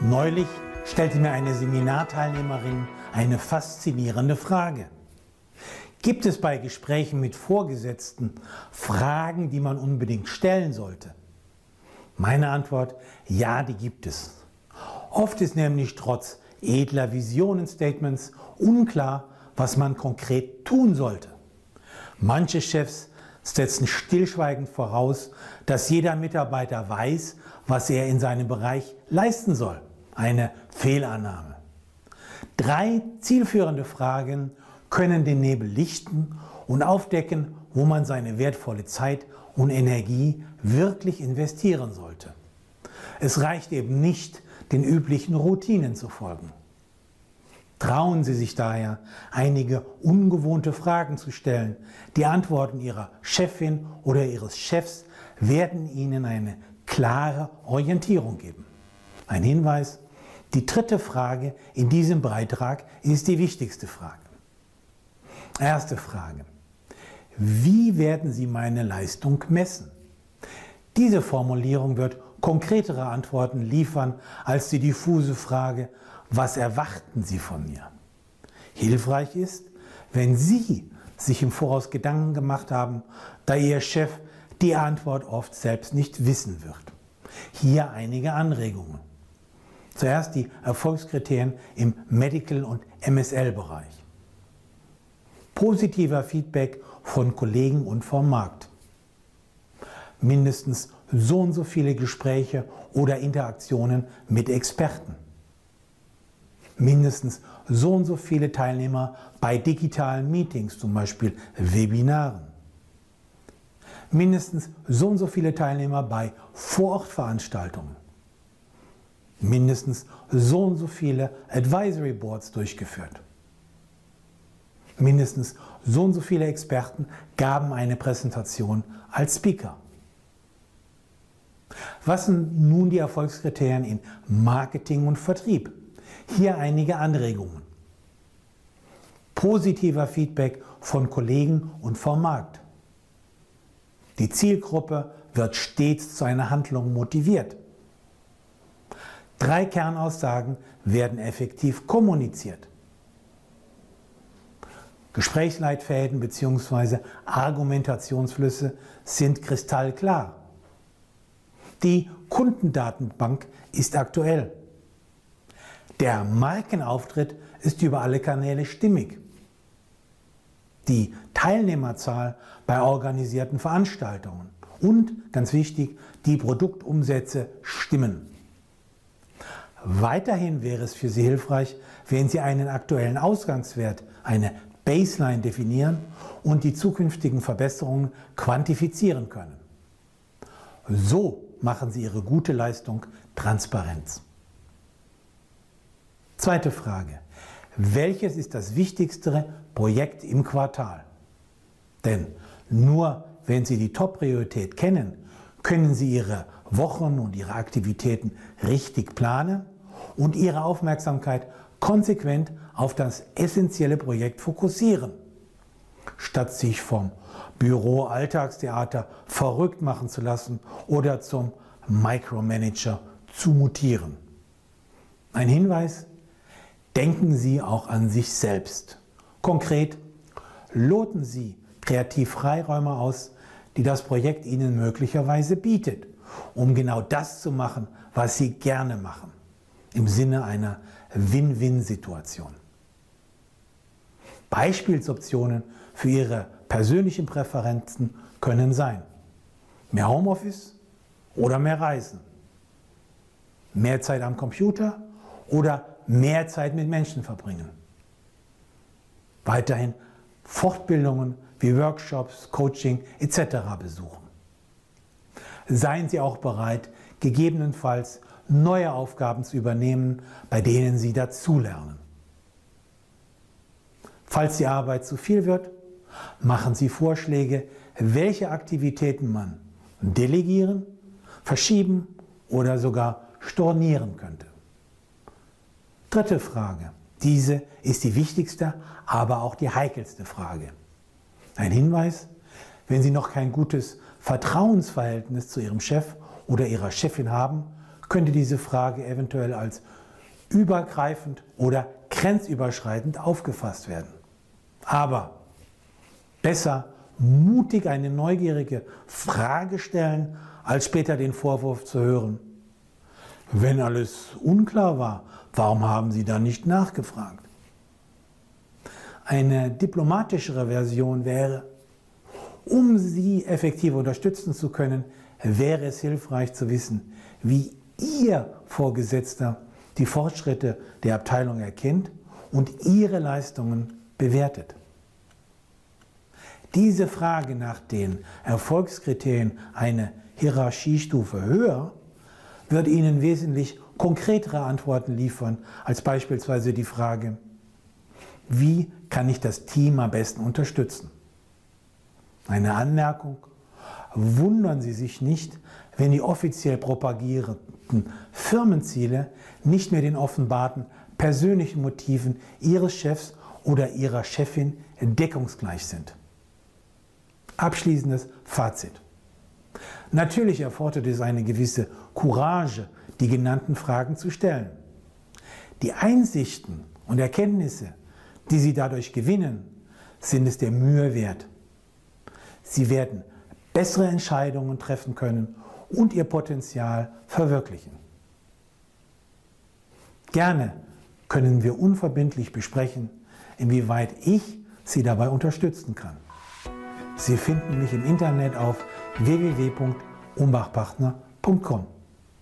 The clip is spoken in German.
Neulich stellte mir eine Seminarteilnehmerin eine faszinierende Frage. Gibt es bei Gesprächen mit Vorgesetzten Fragen, die man unbedingt stellen sollte? Meine Antwort, ja, die gibt es. Oft ist nämlich trotz edler Visionenstatements unklar, was man konkret tun sollte. Manche Chefs setzen stillschweigend voraus, dass jeder Mitarbeiter weiß, was er in seinem Bereich leisten soll. Eine Fehlannahme. Drei zielführende Fragen können den Nebel lichten und aufdecken, wo man seine wertvolle Zeit und Energie wirklich investieren sollte. Es reicht eben nicht, den üblichen Routinen zu folgen. Trauen Sie sich daher, einige ungewohnte Fragen zu stellen. Die Antworten Ihrer Chefin oder Ihres Chefs werden Ihnen eine klare Orientierung geben. Ein Hinweis, die dritte Frage in diesem Beitrag ist die wichtigste Frage. Erste Frage. Wie werden Sie meine Leistung messen? Diese Formulierung wird konkretere Antworten liefern als die diffuse Frage, was erwarten Sie von mir? Hilfreich ist, wenn Sie sich im Voraus Gedanken gemacht haben, da Ihr Chef die Antwort oft selbst nicht wissen wird. Hier einige Anregungen. Zuerst die Erfolgskriterien im Medical- und MSL-Bereich. Positiver Feedback von Kollegen und vom Markt. Mindestens so und so viele Gespräche oder Interaktionen mit Experten mindestens so und so viele Teilnehmer bei digitalen Meetings, zum Beispiel Webinaren. Mindestens so und so viele Teilnehmer bei Vorortveranstaltungen. Mindestens so und so viele Advisory Boards durchgeführt. Mindestens so und so viele Experten gaben eine Präsentation als Speaker. Was sind nun die Erfolgskriterien in Marketing und Vertrieb? Hier einige Anregungen. Positiver Feedback von Kollegen und vom Markt. Die Zielgruppe wird stets zu einer Handlung motiviert. Drei Kernaussagen werden effektiv kommuniziert. Gesprächsleitfäden bzw. Argumentationsflüsse sind kristallklar. Die Kundendatenbank ist aktuell. Der Markenauftritt ist über alle Kanäle stimmig. Die Teilnehmerzahl bei organisierten Veranstaltungen und, ganz wichtig, die Produktumsätze stimmen. Weiterhin wäre es für Sie hilfreich, wenn Sie einen aktuellen Ausgangswert, eine Baseline definieren und die zukünftigen Verbesserungen quantifizieren können. So machen Sie Ihre gute Leistung transparent. Zweite Frage. Welches ist das wichtigste Projekt im Quartal? Denn nur wenn Sie die Top-Priorität kennen, können Sie Ihre Wochen und Ihre Aktivitäten richtig planen und Ihre Aufmerksamkeit konsequent auf das essentielle Projekt fokussieren, statt sich vom Büro Alltagstheater verrückt machen zu lassen oder zum Micromanager zu mutieren. Ein Hinweis, denken Sie auch an sich selbst. Konkret, loten Sie kreativ Freiräume aus, die das Projekt Ihnen möglicherweise bietet, um genau das zu machen, was Sie gerne machen, im Sinne einer Win-Win-Situation. Beispielsoptionen für Ihre persönlichen Präferenzen können sein mehr Homeoffice oder mehr Reisen, mehr Zeit am Computer oder mehr Zeit mit Menschen verbringen. Weiterhin Fortbildungen wie Workshops, Coaching etc. besuchen. Seien Sie auch bereit, gegebenenfalls neue Aufgaben zu übernehmen, bei denen Sie dazulernen. Falls die Arbeit zu viel wird, machen Sie Vorschläge, welche Aktivitäten man delegieren, verschieben oder sogar stornieren könnte. Dritte Frage. Diese ist die wichtigste, aber auch die heikelste Frage. Ein Hinweis, wenn Sie noch kein gutes Vertrauensverhältnis zu Ihrem Chef oder Ihrer Chefin haben, könnte diese Frage eventuell als übergreifend oder grenzüberschreitend aufgefasst werden. Aber besser mutig eine neugierige Frage stellen, als später den Vorwurf zu hören. Wenn alles unklar war, warum haben Sie dann nicht nachgefragt? Eine diplomatischere Version wäre, um Sie effektiv unterstützen zu können, wäre es hilfreich zu wissen, wie Ihr Vorgesetzter die Fortschritte der Abteilung erkennt und Ihre Leistungen bewertet. Diese Frage nach den Erfolgskriterien eine Hierarchiestufe höher wird Ihnen wesentlich konkretere Antworten liefern als beispielsweise die Frage, wie kann ich das Team am besten unterstützen? Eine Anmerkung, wundern Sie sich nicht, wenn die offiziell propagierten Firmenziele nicht mehr den offenbarten persönlichen Motiven Ihres Chefs oder Ihrer Chefin deckungsgleich sind. Abschließendes Fazit. Natürlich erfordert es eine gewisse Courage, die genannten Fragen zu stellen. Die Einsichten und Erkenntnisse, die Sie dadurch gewinnen, sind es der Mühe wert. Sie werden bessere Entscheidungen treffen können und Ihr Potenzial verwirklichen. Gerne können wir unverbindlich besprechen, inwieweit ich Sie dabei unterstützen kann. Sie finden mich im Internet auf www.umbachpartner.com.